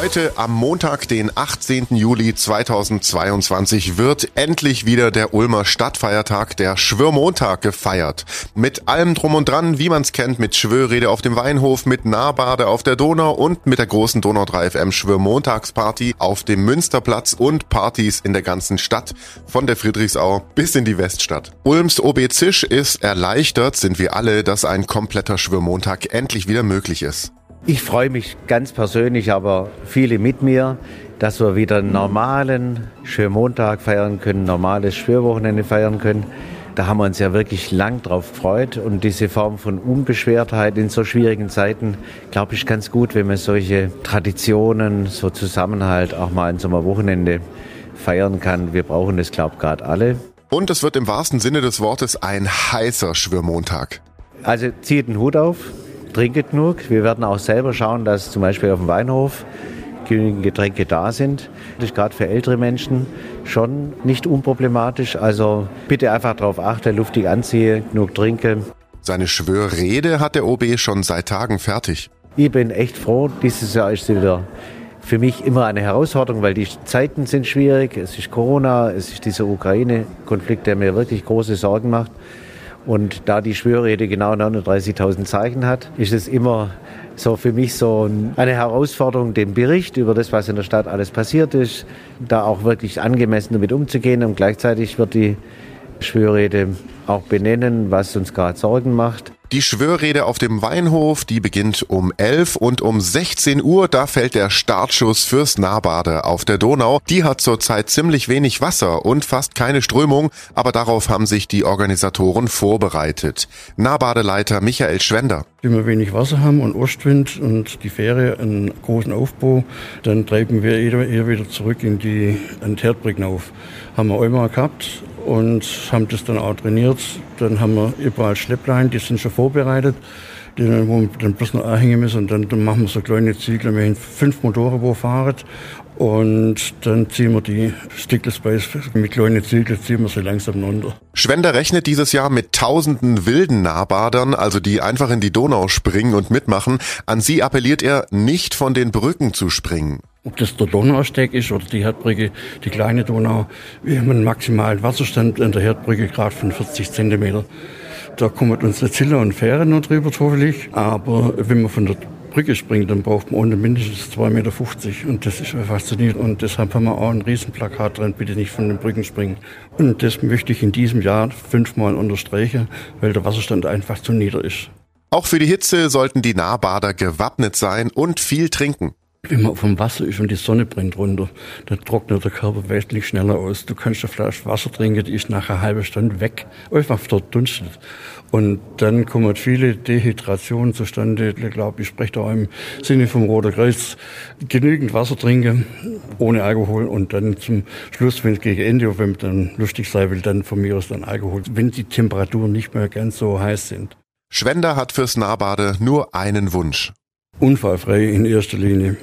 Heute am Montag, den 18. Juli 2022, wird endlich wieder der Ulmer Stadtfeiertag, der Schwörmontag, gefeiert. Mit allem drum und dran, wie man es kennt, mit Schwörrede auf dem Weinhof, mit Nahbade auf der Donau und mit der großen Donau 3 FM Schwörmontagsparty auf dem Münsterplatz und Partys in der ganzen Stadt, von der Friedrichsau bis in die Weststadt. Ulms OB Zisch ist erleichtert, sind wir alle, dass ein kompletter Schwörmontag endlich wieder möglich ist. Ich freue mich ganz persönlich, aber viele mit mir, dass wir wieder einen normalen Schwörmontag feiern können, normales Schwörwochenende feiern können. Da haben wir uns ja wirklich lang drauf gefreut und diese Form von Unbeschwertheit in so schwierigen Zeiten, glaube ich, ganz gut, wenn man solche Traditionen, so Zusammenhalt auch mal an so einem Wochenende feiern kann. Wir brauchen das, glaube ich, gerade alle. Und es wird im wahrsten Sinne des Wortes ein heißer Schwörmontag. Also zieht den Hut auf, trinket genug. Wir werden auch selber schauen, dass zum Beispiel auf dem Weinhof genügend Getränke da sind. Das ist gerade für ältere Menschen schon nicht unproblematisch. Also bitte einfach darauf achten, luftig anziehen, genug trinken. Seine Schwörrede hat der OB schon seit Tagen fertig. Ich bin echt froh, dieses Jahr ist sie wieder für mich immer eine Herausforderung, weil die Zeiten sind schwierig. Es ist Corona, es ist dieser Ukraine-Konflikt, der mir wirklich große Sorgen macht. Und da die Schwörrede genau 39.000 Zeichen hat, ist es immer so für mich so eine Herausforderung, den Bericht über das, was in der Stadt alles passiert ist, da auch wirklich angemessen damit umzugehen. Und gleichzeitig wird die Schwörrede auch benennen, was uns gerade Sorgen macht. Die Schwörrede auf dem Weinhof, die beginnt um 11 und um 16 Uhr, da fällt der Startschuss fürs Nahbade auf der Donau. Die hat zurzeit ziemlich wenig Wasser und fast keine Strömung, aber darauf haben sich die Organisatoren vorbereitet. Nahbadeleiter Michael Schwender. Wenn wir wenig Wasser haben und Ostwind und die Fähre einen großen Aufbau, dann treiben wir eher wieder zurück in die Herdbrücken auf. Haben wir einmal gehabt, und haben das dann auch trainiert. Dann haben wir überall Schlepplein, die sind schon vorbereitet, dann, wo wir dann bloß noch anhängen müssen. Und dann, dann machen wir so kleine Ziegler. Wir haben fünf Motoren, wo fahren. Und dann ziehen wir die Stickless mit kleinen Ziegeln, ziehen wir sie langsam runter. Schwender rechnet dieses Jahr mit tausenden wilden Nahbadern, also die einfach in die Donau springen und mitmachen. An sie appelliert er, nicht von den Brücken zu springen. Ob das der Donausteig ist oder die Herdbrücke, die kleine Donau, wir haben einen maximalen Wasserstand an der Herdbrücke gerade von 40 Zentimeter. Da kommen unsere Ziller und Fähren noch drüber hoffentlich. Aber wenn man von der Brücke springt, dann braucht man unten mindestens 2,50 Meter. Und das ist faszinierend. Und deshalb haben wir auch ein Riesenplakat dran, bitte nicht von den Brücken springen. Und das möchte ich in diesem Jahr fünfmal unterstreichen, weil der Wasserstand einfach zu nieder ist. Auch für die Hitze sollten die Nahbader gewappnet sein und viel trinken. Wenn man vom Wasser ist und die Sonne brennt runter, dann trocknet der Körper wesentlich schneller aus. Du kannst eine Flasche Wasser trinken, die ist nach einer halben Stunde weg, einfach verdunstet. Und dann kommen viele Dehydrationen zustande. Ich glaube, ich spreche da im Sinne vom Roter Kreuz. Genügend Wasser trinken, ohne Alkohol und dann zum Schluss, wenn es gegen Ende, wenn man dann lustig sein will, dann von mir aus dann Alkohol, wenn die Temperaturen nicht mehr ganz so heiß sind. Schwender hat fürs Nahbade nur einen Wunsch unfallfrei in erster Linie.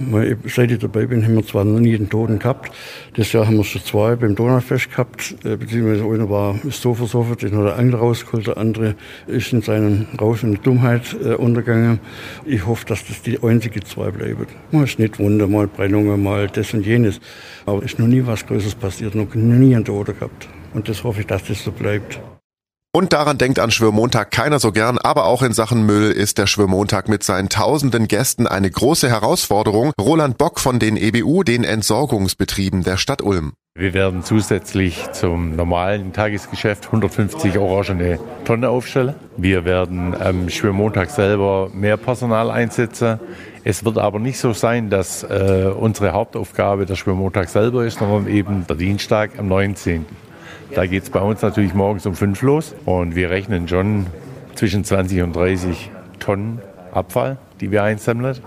Seit ich dabei bin, haben wir zwar noch nie einen Toten gehabt. Das Jahr haben wir schon zwei beim Donaufest gehabt, äh, beziehungsweise einer war so versoffen, den hat der andere rausgeholt, der andere ist in seinen Rausch und Dummheit äh, untergegangen. Ich hoffe, dass das die einzige zwei bleiben. Mal Schnittwunde, mal Brennungen, mal das und jenes. Aber es ist noch nie was Größeres passiert, noch nie einen Toten gehabt. Und das hoffe ich, dass das so bleibt. Und daran denkt an Schwörmontag keiner so gern, aber auch in Sachen Müll ist der Schwörmontag mit seinen tausenden Gästen eine große Herausforderung. Roland Bock von den EBU, den Entsorgungsbetrieben der Stadt Ulm. Wir werden zusätzlich zum normalen Tagesgeschäft 150 orangene Tonnen aufstellen. Wir werden am Schwörmontag selber mehr Personal einsetzen. Es wird aber nicht so sein, dass äh, unsere Hauptaufgabe der Schwörmontag selber ist, sondern eben der Dienstag am 19. Da geht es bei uns natürlich morgens um fünf los und wir rechnen schon zwischen 20 und 30 Tonnen Abfall, die wir einsammeln.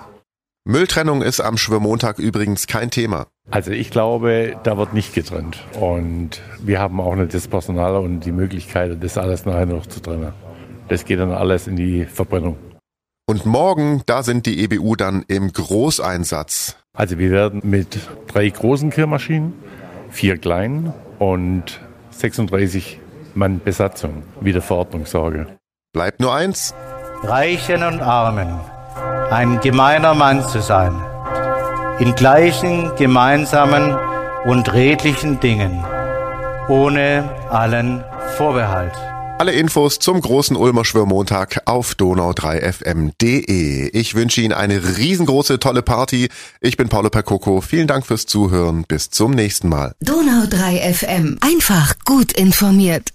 Mülltrennung ist am Schwimmmontag übrigens kein Thema. Also ich glaube, da wird nicht getrennt. Und wir haben auch nicht das Personal und die Möglichkeit, das alles nachher noch zu trennen. Das geht dann alles in die Verbrennung. Und morgen, da sind die EBU dann im Großeinsatz. Also wir werden mit drei großen Kehrmaschinen, vier kleinen und 36 Mann Besatzung, wie der Verordnung sorge. Bleibt nur eins. Reichen und Armen, ein gemeiner Mann zu sein. in gleichen, gemeinsamen und redlichen Dingen, ohne allen Vorbehalt. Alle Infos zum großen Ulmer Schwimmmontag auf donau3fm.de. Ich wünsche Ihnen eine riesengroße, tolle Party. Ich bin Paolo Percoco. Vielen Dank fürs Zuhören. Bis zum nächsten Mal. Donau3fm. Einfach gut informiert.